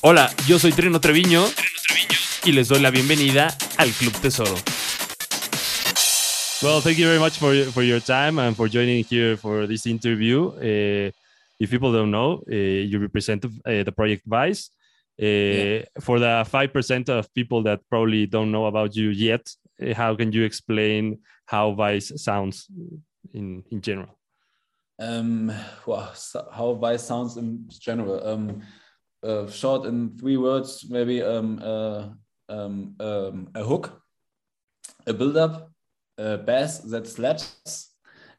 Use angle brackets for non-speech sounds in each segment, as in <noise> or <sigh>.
Hola, yo soy Trino Treviño, y les doy la bienvenida al Club Tesoro. Well, thank you very much for, for your time and for joining here for this interview. Uh, if people don't know, uh, you represent uh, the project VIZE. Yeah. For the 5% of people that probably don't know about you yet, how can you explain how VIZE sounds in, in general? Um, well, how VIZE sounds in general. Um, uh, short in three words, maybe um, uh, um, um, a hook, a build-up, a bass that slaps,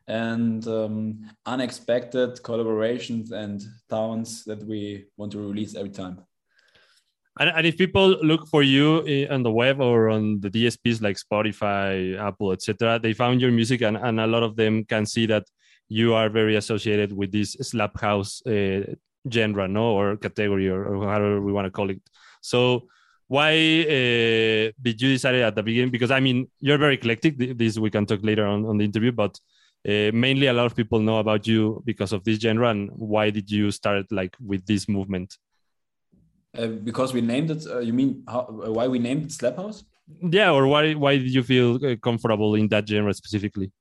and um, unexpected collaborations and sounds that we want to release every time. And, and if people look for you on the web or on the DSPs like Spotify, Apple, etc., they found your music, and, and a lot of them can see that you are very associated with this slap house uh, genre, no, or category, or, or however we want to call it. So, why uh, did you decide at the beginning? Because I mean, you're very eclectic. This we can talk later on on the interview, but uh, mainly a lot of people know about you because of this genre. And why did you start like with this movement? Uh, because we named it. Uh, you mean how, why we named it Slap House? Yeah, or why why did you feel uh, comfortable in that genre specifically?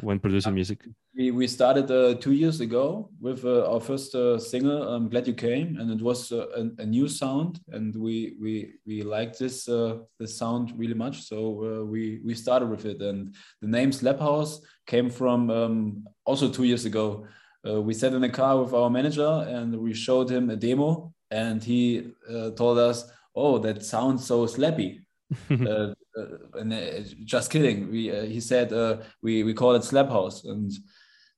When producing music? We, we started uh, two years ago with uh, our first uh, single, I'm Glad You Came, and it was uh, a, a, new sound, and we we we liked this uh, this sound really much, so uh, we we started with it, and the name Slap House came from um, also two years ago. we sat in a car with our manager, and we showed him a demo, and he told us, "Oh, that sounds so slappy." <laughs> uh, and uh, just kidding. We uh, he said uh, we we call it slap house, and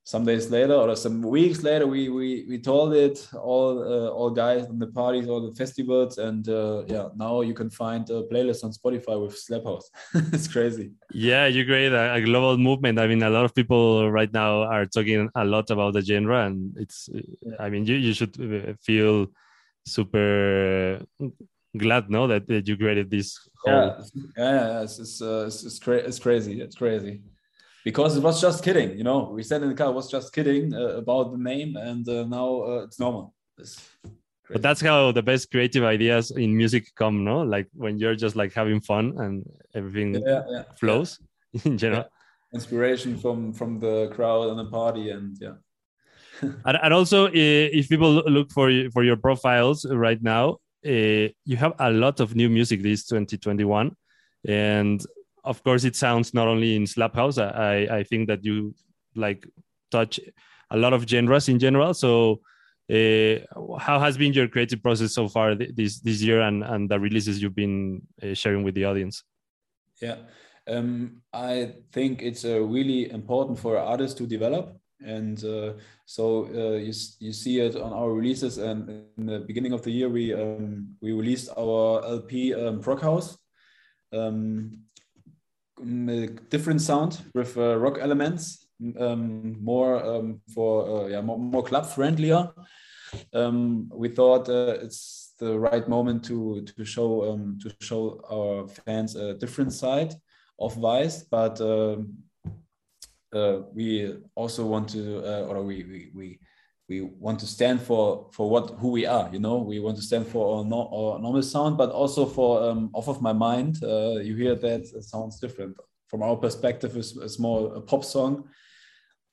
some days later or some weeks later, we we we told it all uh, all guys in the parties, all the festivals, and uh, yeah, now you can find a playlist on Spotify with slap house. <laughs> it's crazy. Yeah, you create a, a, global movement. I mean, a lot of people right now are talking a lot about the genre, and it's. Yeah. I mean, you you should feel super glad no that, that you created this whole... yeah yeah it's it's, uh, it's, it's, cra- it's crazy. It's crazy. Because it was just kidding you know. We said in the car was just kidding uh, about the name and uh, now uh, it's normal. It's but that's how the best creative ideas in music come no? Like when you're just like having fun and everything yeah, yeah, flows yeah. <laughs> in general. Inspiration from from the crowd and the party and yeah. <laughs> And, and also if people look for for your profiles right now you have a lot of new music this 2021 and of course it sounds not only in slap house i i think that you like touch a lot of genres in general. So uh, how has been your creative process so far this this year and and the releases you've been uh, sharing with the audience? Yeah. Um, i think it's uh, really important for artists to develop and uh, so uh, you, you see it on our releases and in the beginning of the year we um, we released our lp um, prog house. Um, different sound with uh, rock elements um, more um, for uh, yeah more, more, club friendlier. Um, we thought uh, it's the right moment to to show to show our fans a different side of VIZE but uh, we also want to, uh, or we, we, we, we want to stand for for what who we are. You know, we want to stand for our, no, our normal sound, but also for um, off of my mind. Uh, you hear that it sounds different from our perspective. It's, it's more a pop song,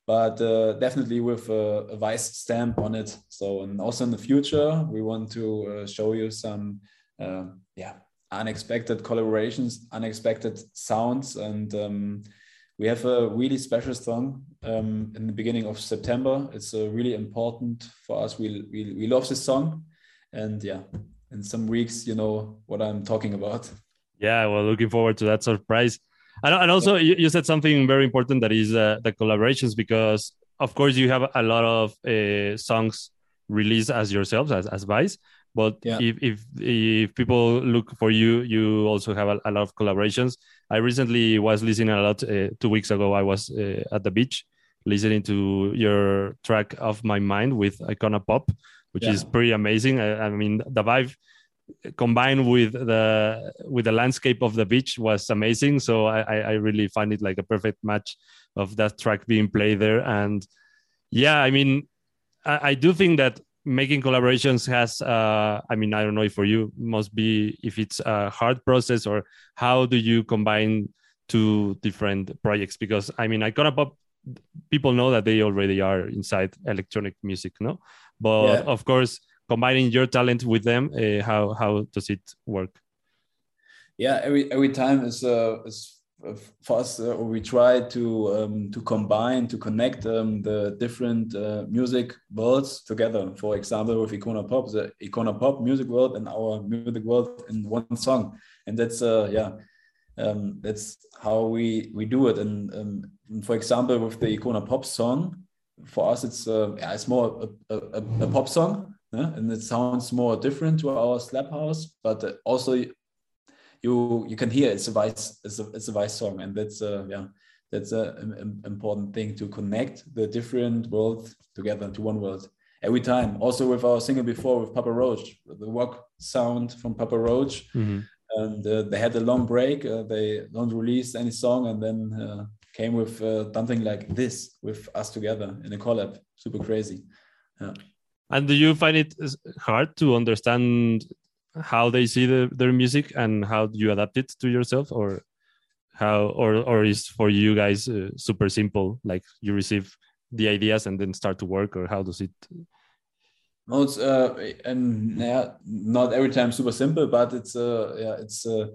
but uh, definitely with a, a, VIZE stamp on it. So, and also in the future, we want to uh, show you some, uh, yeah, unexpected collaborations, unexpected sounds, and um, we have a really special song um, in the beginning of September. It's uh, really important for us. We, we, we love this song. And yeah, in some weeks, you know what I'm talking about. Yeah, well, looking forward to that surprise. And, and also, you, you said something very important that is uh, the collaborations, because of course, you have a lot of uh, songs released as yourselves, as, as VIZE. But yeah. if, if if people look for you, you also have a, a, lot of collaborations. I recently was listening a lot. Uh, two weeks ago, I was uh, at the beach listening to your track "Off My Mind" with Icona Pop, which yeah. is pretty amazing. I, I, mean, the vibe combined with the with the landscape of the beach was amazing. So I, I really find it like a perfect match of that track being played there. And yeah, I mean, I, I do think that making collaborations has uh, i mean i don't know if for you must be if it's a hard process or how do you combine two different projects? Because i mean I icona pop people know that they already are inside electronic music no? But yeah. of course combining your talent with them uh, how how does it work? Yeah every every time is uh is for us uh, we try to um, to combine to connect um, the different uh, music worlds together. For example with icona pop the icona pop music world and our music world in one song. And that's uh yeah um, that's how we we do it. And, um, for example with the icona pop song for us it's uh, yeah, it's more a, a, a pop song yeah? and it sounds more different to our slap house but also you you can hear it's a VIZE it's a, it's a VIZE song and that's uh yeah that's a, an important thing to connect the different worlds together into one world every time also with our single before with papa roach the rock sound from papa roach mm-hmm. and uh, they had a long break uh, they don't release any song and then uh, came with uh, something like this with us together in a collab super crazy yeah. and do you find it hard to understand how they see the, their music and how you adapt it to yourself or how or or is for you guys uh, super simple like you receive the ideas and then start to work or how does it? No it's uh and yeah not every time super simple but it's uh yeah it's uh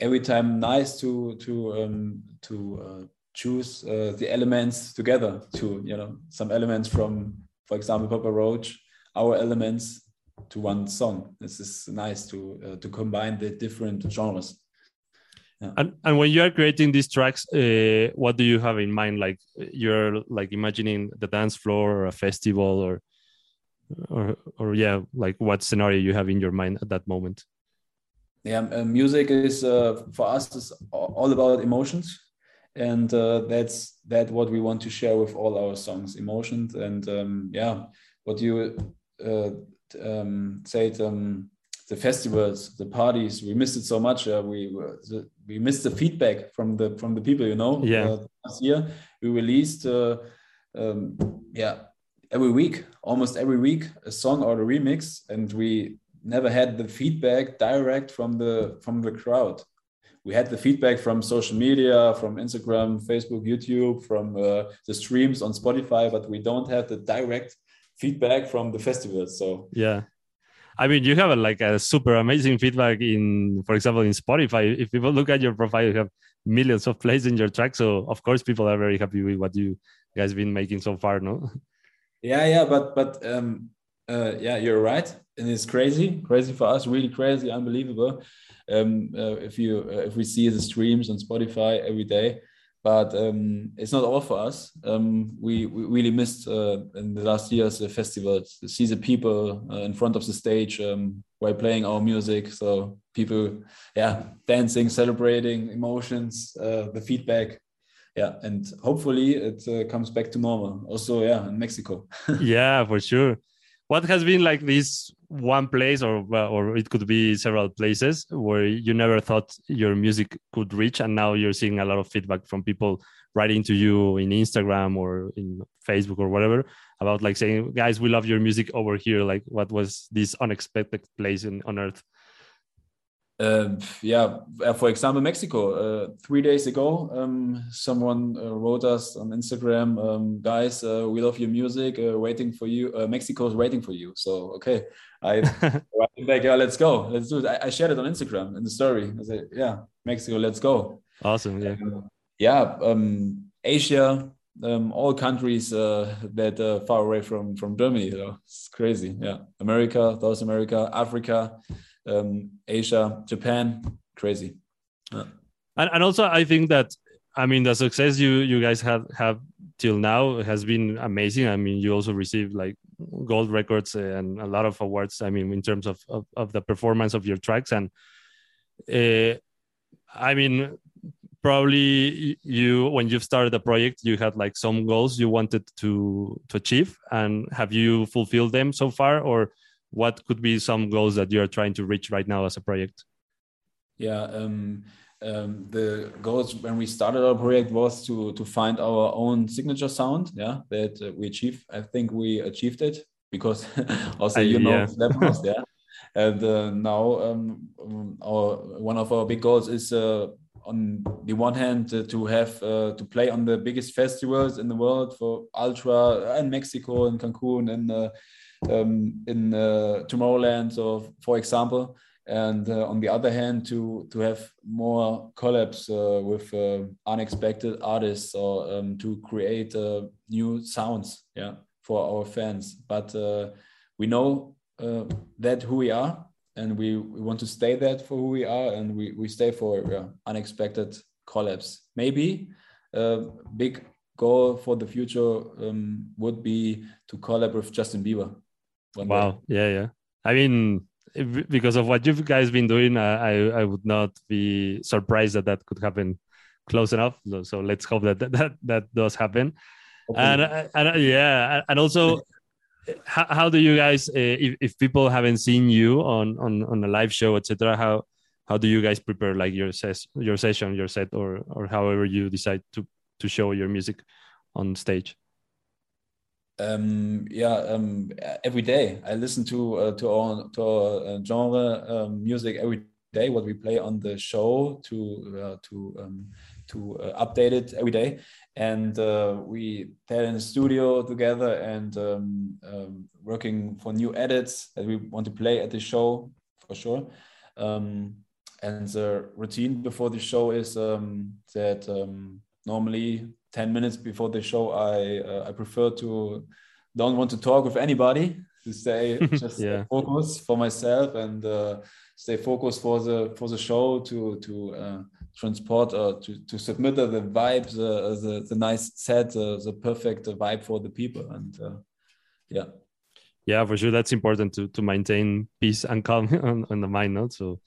every time nice to to um to uh, choose uh, the elements together to you know some elements from for example papa roach our elements to one song. This is nice to uh, to combine the different genres. Yeah. And and when you are creating these tracks, uh, what do you have in mind? Like you're like imagining the dance floor or a festival or or or yeah, like what scenario you have in your mind at that moment? Yeah, uh, music is uh, for us is all about emotions, and uh, that's that what we want to share with all our songs, emotions, and um, yeah, what you uh, um, say um, the festivals, the parties. We missed it so much. Uh, we the, we missed the feedback from the from the people. You know, yeah. Uh, last year we released, uh, um, yeah, every week, almost every week, a song or a remix, and we never had the feedback direct from the from the crowd. We had the feedback from social media, from Instagram, Facebook, YouTube, from uh, the streams on Spotify, but we don't have the direct feedback from the festival. So yeah, I mean, you have a, like a super amazing feedback in, for example, in Spotify. If people look at your profile, you have millions of plays in your track. So of course, people are very happy with what you guys been making so far. No. Yeah, yeah, but but um, uh, yeah, you're right, and it's crazy, crazy for us, really crazy, unbelievable. Um, uh, if you uh, if we see the streams on Spotify every day, but um, it's not all for us. Um, we, we really missed uh, in the last years the to see the people uh, in front of the stage um, while playing our music. So people, yeah, dancing, celebrating, emotions, uh, the feedback, yeah, and hopefully it uh, comes back to normal. Also, yeah, in Mexico. <laughs> yeah, for sure. What has been like this one place or or it could be several places where you never thought your music could reach and now you're seeing a lot of feedback from people writing to you in instagram or in facebook or whatever about like saying guys we love your music over here. Like what was this unexpected place in, on earth uh, yeah, uh, for example, Mexico. Uh, three days ago, um, someone uh, wrote us on Instagram, um, guys, uh, we love your music, uh, waiting for you. Mexico is waiting for you. So, okay, I <laughs> like, yeah, let's go, let's do it. I, I, shared it on Instagram in the story. I said, yeah, Mexico, let's go. Awesome. Yeah. yeah. Um, Asia, um, all countries that are far away from from Germany. You know, it's crazy. Yeah, America, South America, Africa um, Asia, Japan, crazy. Yeah. And, and also, I think that I mean the success you you guys have have till now has been amazing. I mean, you also received like gold records and a lot of awards. I mean, in terms of of, of the performance of your tracks, and uh, I mean, probably you when you've started the project, you had like some goals you wanted to to achieve, and have you fulfilled them so far, or what could be some goals that you're trying to reach right now as a project yeah um, um, the goals when we started our project was to to find our own signature sound yeah that uh, we achieved i think we achieved it because <laughs> also you know yeah. yeah. <laughs> And uh, now um, um, our one of our big goals is uh, on the one hand uh, to have uh, to play on the biggest festivals in the world for ultra in Mexico and Cancun and uh, um, in uh, Tomorrowland, so for example. And uh, on the other hand, to to have more collabs uh, with unexpected artists or um, to create new sounds, yeah, for our fans. But we know that who we are and we, we want to stay that for who we are and we, we stay for unexpected collabs maybe a big goal for the future um, would be to collab with justin bieber wow. Yeah yeah. I mean because of what you guys been doing i i would not be surprised that that could happen close enough. So let's hope that that that, that does happen. And, and yeah and also how, how do you guys uh, if, if people haven't seen you on on on a live show etc how how do you guys prepare like your ses- your session your set or or however you decide to to show your music on stage um, yeah um, every day. I listen to uh, to our to our uh, genre um, music every day what we play on the show to uh, to um, to uh, update it every day. And uh, we play in the studio together and um, um, working for new edits that we want to play at the show for sure. Um, and the routine before the show is um, that um, normally 10 minutes before the show i uh, i prefer to don't want to talk with anybody to stay <laughs> just yeah. focus for myself and uh, stay focused for the for the show to to uh, transport or uh, to, to submit the vibes, uh, the, the nice set, uh, the perfect vibe for the people. And uh, yeah. Yeah, for sure. That's important to, to maintain peace and calm <laughs> on, on the mind. No? So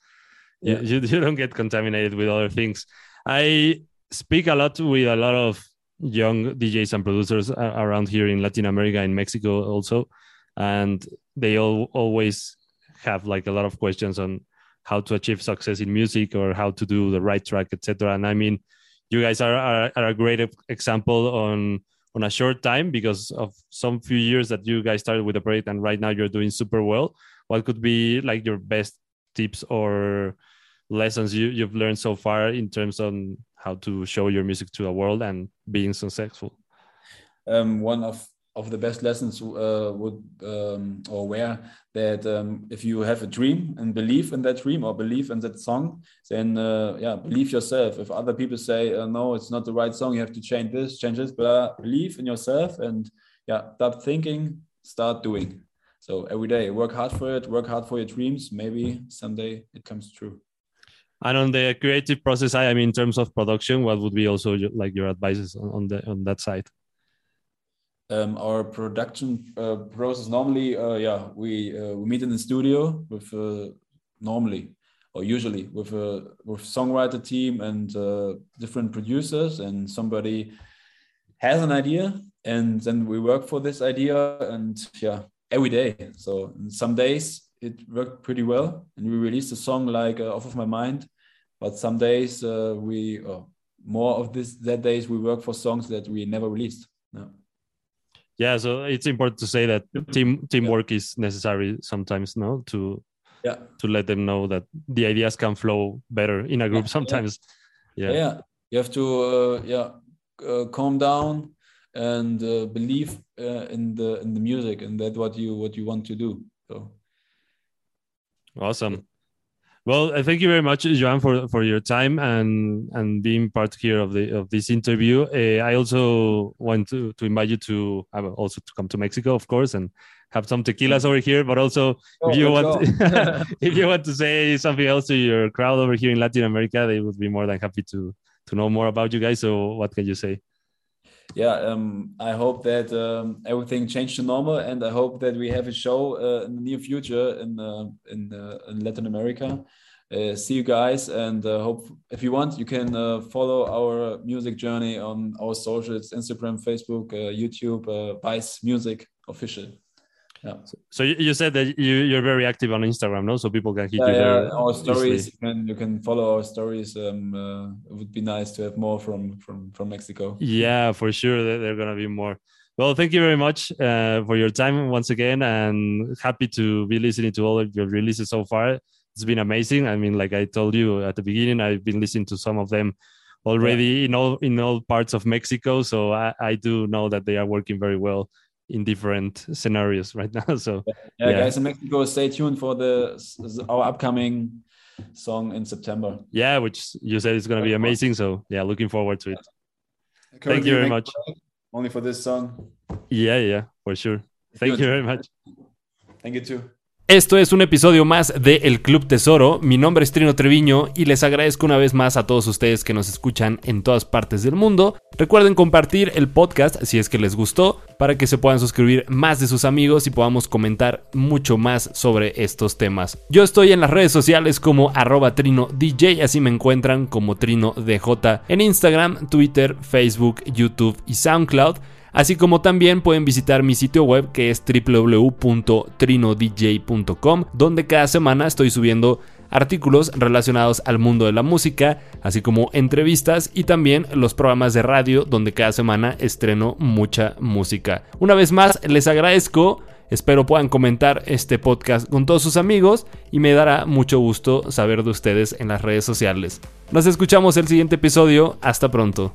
yeah. you, you don't get contaminated with other things. I speak a lot with a lot of young DJs and producers around here in Latin America and Mexico also. And they all always have like a lot of questions on how to achieve success in music or how to do the right track, etc. And I mean, you guys are, are, are, a great example on on a short time because of some few years that you guys started with the project and right now you're doing super well. What could be like your best tips or lessons you, you've learned so far in terms on how to show your music to the world and being successful? Um, one of of the best lessons uh, would um, or where that um, if you have a dream and believe in that dream or believe in that song, then uh, yeah, believe yourself. If other people say uh, no, it's not the right song, you have to change this, change this, but believe in yourself and yeah, stop thinking, start doing. So every day, work hard for it, work hard for your dreams. Maybe someday it comes true. And on the creative process, I mean, in terms of production, what would be also like your advices on the on that side? um, our production uh, process normally uh, yeah we uh, we meet in the studio with uh, normally or usually with a with songwriter team and uh, different producers and somebody has an idea and then we work for this idea and yeah every day so some days it worked pretty well. And we released a song like uh, off of my mind. But some days we more of this that days we work for songs that we never released. No yeah so it's important to say that team teamwork yeah. is necessary sometimes no? To yeah. to let them know that the ideas can flow better in a group sometimes. Yeah. yeah. yeah. You have to uh, yeah uh, calm down and uh, believe uh, in the in the music. And that what you what you want to do. So awesome well, uh, thank you very much, Joan, for, for your time and and being part here of the of this interview. Uh, I also want to, to invite you to uh, also to come to Mexico, of course, and have some tequilas over here. But also, oh, if you want <laughs> <laughs> if you want to say something else to your crowd over here in Latin America, they would be more than happy to to know more about you guys. So, what can you say? Yeah, um, I hope that um, everything changed to normal, and I hope that we have a show uh, in the near future in uh, in, uh, in Latin America. Uh, see you guys, and uh, hope if you want, you can uh, follow our music journey on our socials: Instagram, Facebook, YouTube, VIZE Music Official. Yeah. So you said that you you're very active on Instagram, no? So people can hit yeah, you there. Yeah, our stories. You can you can follow our stories. Um, uh, it would be nice to have more from from from Mexico. Yeah, for sure. They're gonna be more. Well, thank you very much uh, for your time once again, and happy to be listening to all of your releases so far. It's been amazing. I mean, like I told you at the beginning, I've been listening to some of them already yeah. in all in all parts of Mexico. So I, I do know that they are working very well in different scenarios right <laughs> now. So yeah, yeah. guys in Mexico, stay tuned for the our upcoming song in September. Yeah, which you said is going to be amazing. So yeah, looking forward to it. Currently Thank you very much. Only for this song. Yeah, yeah, for sure. Thank you very much. Thank you too. Esto es un episodio más de El Club Tesoro. Mi nombre es Trino Treviño y les agradezco una vez más a todos ustedes que nos escuchan en todas partes del mundo. Recuerden compartir el podcast si es que les gustó para que se puedan suscribir más de sus amigos y podamos comentar mucho más sobre estos temas. Yo estoy en las redes sociales como arroba Trino DJ, así me encuentran como Trino DJ en Instagram, Twitter, Facebook, YouTube y SoundCloud. Así como también pueden visitar mi sitio web que es www.trinodj.com, donde cada semana estoy subiendo artículos relacionados al mundo de la música, así como entrevistas y también los programas de radio donde cada semana estreno mucha música. Una vez más, les agradezco. Espero puedan comentar este podcast con todos sus amigos y me dará mucho gusto saber de ustedes en las redes sociales. Nos escuchamos el siguiente episodio. Hasta pronto.